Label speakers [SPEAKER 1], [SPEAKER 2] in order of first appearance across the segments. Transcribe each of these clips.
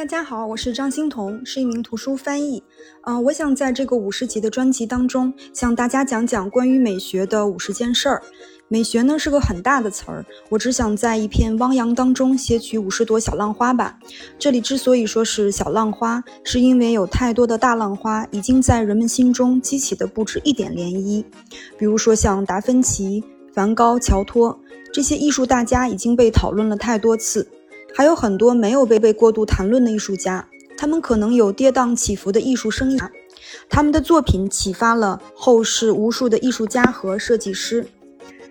[SPEAKER 1] 大家好，我是张欣彤，是一名图书翻译。嗯，我想在这个五十集的专辑当中，向大家讲讲关于美学的五十件事儿。美学呢是个很大的词儿，我只想在一片汪洋当中撷取五十朵小浪花吧。这里之所以说是小浪花，是因为有太多的大浪花已经在人们心中激起的不止一点涟漪。比如说像达芬奇、梵高、乔托这些艺术大家已经被讨论了太多次。还有很多没有被被过度谈论的艺术家，他们可能有跌宕起伏的艺术生涯，他们的作品启发了后世无数的艺术家和设计师。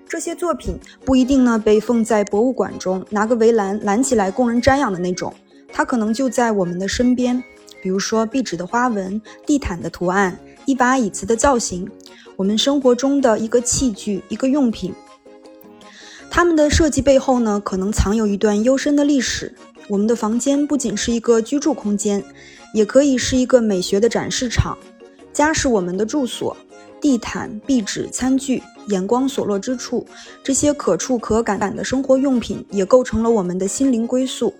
[SPEAKER 1] 这些作品不一定呢被放在博物馆中，拿个围栏拦起来供人瞻仰的那种，它可能就在我们的身边。比如说壁纸的花纹、地毯的图案、一把椅子的造型，我们生活中的一个器具、一个用品。他们的设计背后呢，可能藏有一段幽深的历史。我们的房间不仅是一个居住空间，也可以是一个美学的展示场。家是我们的住所，地毯、壁纸、餐具，眼光所落之处，这些可触可感感的生活用品，也构成了我们的心灵归宿。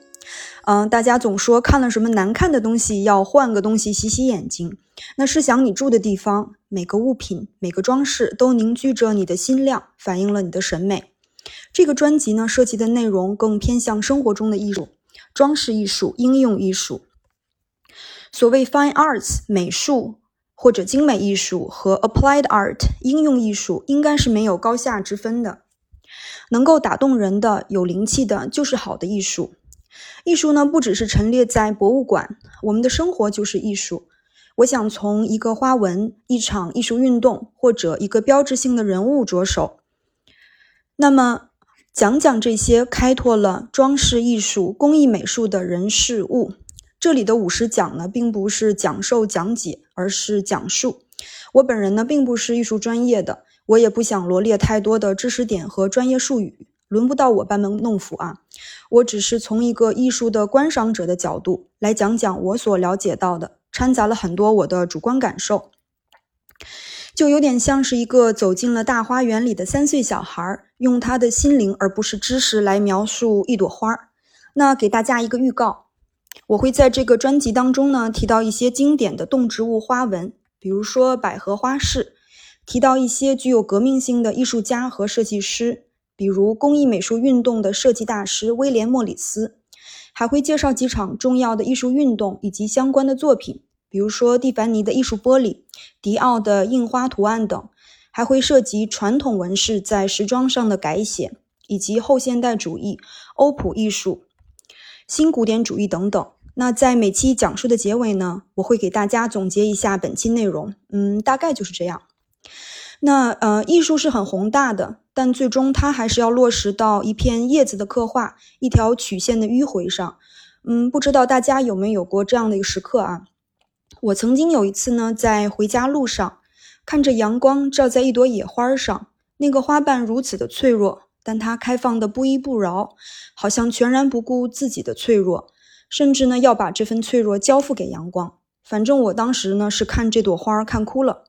[SPEAKER 1] 嗯，大家总说看了什么难看的东西，要换个东西洗洗眼睛。那试想你住的地方，每个物品、每个装饰都凝聚着你的心量，反映了你的审美。这个专辑呢，涉及的内容更偏向生活中的艺术、装饰艺术、应用艺术。所谓 fine arts 美术或者精美艺术和 applied art 应用艺术，应该是没有高下之分的。能够打动人的、有灵气的，就是好的艺术。艺术呢，不只是陈列在博物馆，我们的生活就是艺术。我想从一个花纹、一场艺术运动或者一个标志性的人物着手。那么，讲讲这些开拓了装饰艺术、工艺美术的人事物。这里的五十讲呢，并不是讲授讲解，而是讲述。我本人呢，并不是艺术专业的，我也不想罗列太多的知识点和专业术语，轮不到我班门弄斧啊。我只是从一个艺术的观赏者的角度来讲讲我所了解到的，掺杂了很多我的主观感受。就有点像是一个走进了大花园里的三岁小孩，用他的心灵而不是知识来描述一朵花。那给大家一个预告，我会在这个专辑当中呢提到一些经典的动植物花纹，比如说百合花式；提到一些具有革命性的艺术家和设计师，比如工艺美术运动的设计大师威廉·莫里斯；还会介绍几场重要的艺术运动以及相关的作品。比如说蒂凡尼的艺术玻璃、迪奥的印花图案等，还会涉及传统纹饰在时装上的改写，以及后现代主义、欧普艺术、新古典主义等等。那在每期讲述的结尾呢，我会给大家总结一下本期内容。嗯，大概就是这样。那呃，艺术是很宏大的，但最终它还是要落实到一片叶子的刻画、一条曲线的迂回上。嗯，不知道大家有没有过这样的一个时刻啊？我曾经有一次呢，在回家路上，看着阳光照在一朵野花上，那个花瓣如此的脆弱，但它开放的不依不饶，好像全然不顾自己的脆弱，甚至呢要把这份脆弱交付给阳光。反正我当时呢是看这朵花看哭了。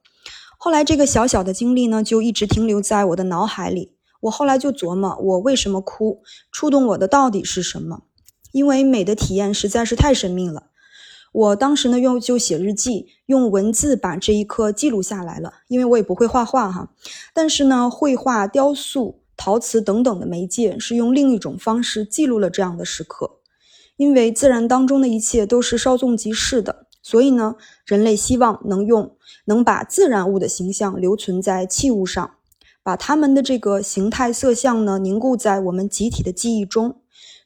[SPEAKER 1] 后来这个小小的经历呢，就一直停留在我的脑海里。我后来就琢磨，我为什么哭，触动我的到底是什么？因为美的体验实在是太神秘了。我当时呢，用就写日记，用文字把这一刻记录下来了。因为我也不会画画哈，但是呢，绘画、雕塑、陶瓷等等的媒介是用另一种方式记录了这样的时刻。因为自然当中的一切都是稍纵即逝的，所以呢，人类希望能用能把自然物的形象留存在器物上，把它们的这个形态色相呢凝固在我们集体的记忆中。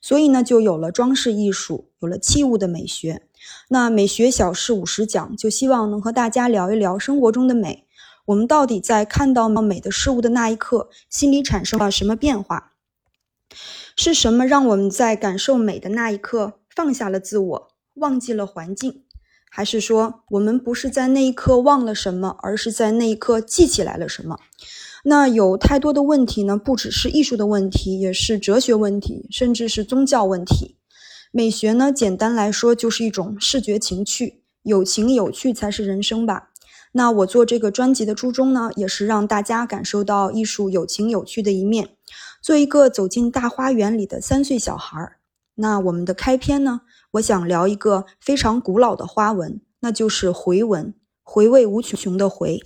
[SPEAKER 1] 所以呢，就有了装饰艺术，有了器物的美学。那美学小事五十讲，就希望能和大家聊一聊生活中的美。我们到底在看到美的事物的那一刻，心里产生了什么变化？是什么让我们在感受美的那一刻放下了自我，忘记了环境？还是说，我们不是在那一刻忘了什么，而是在那一刻记起来了什么？那有太多的问题呢，不只是艺术的问题，也是哲学问题，甚至是宗教问题。美学呢，简单来说就是一种视觉情趣，有情有趣才是人生吧。那我做这个专辑的初衷呢，也是让大家感受到艺术有情有趣的一面，做一个走进大花园里的三岁小孩儿。那我们的开篇呢，我想聊一个非常古老的花纹，那就是回纹，回味无穷的回。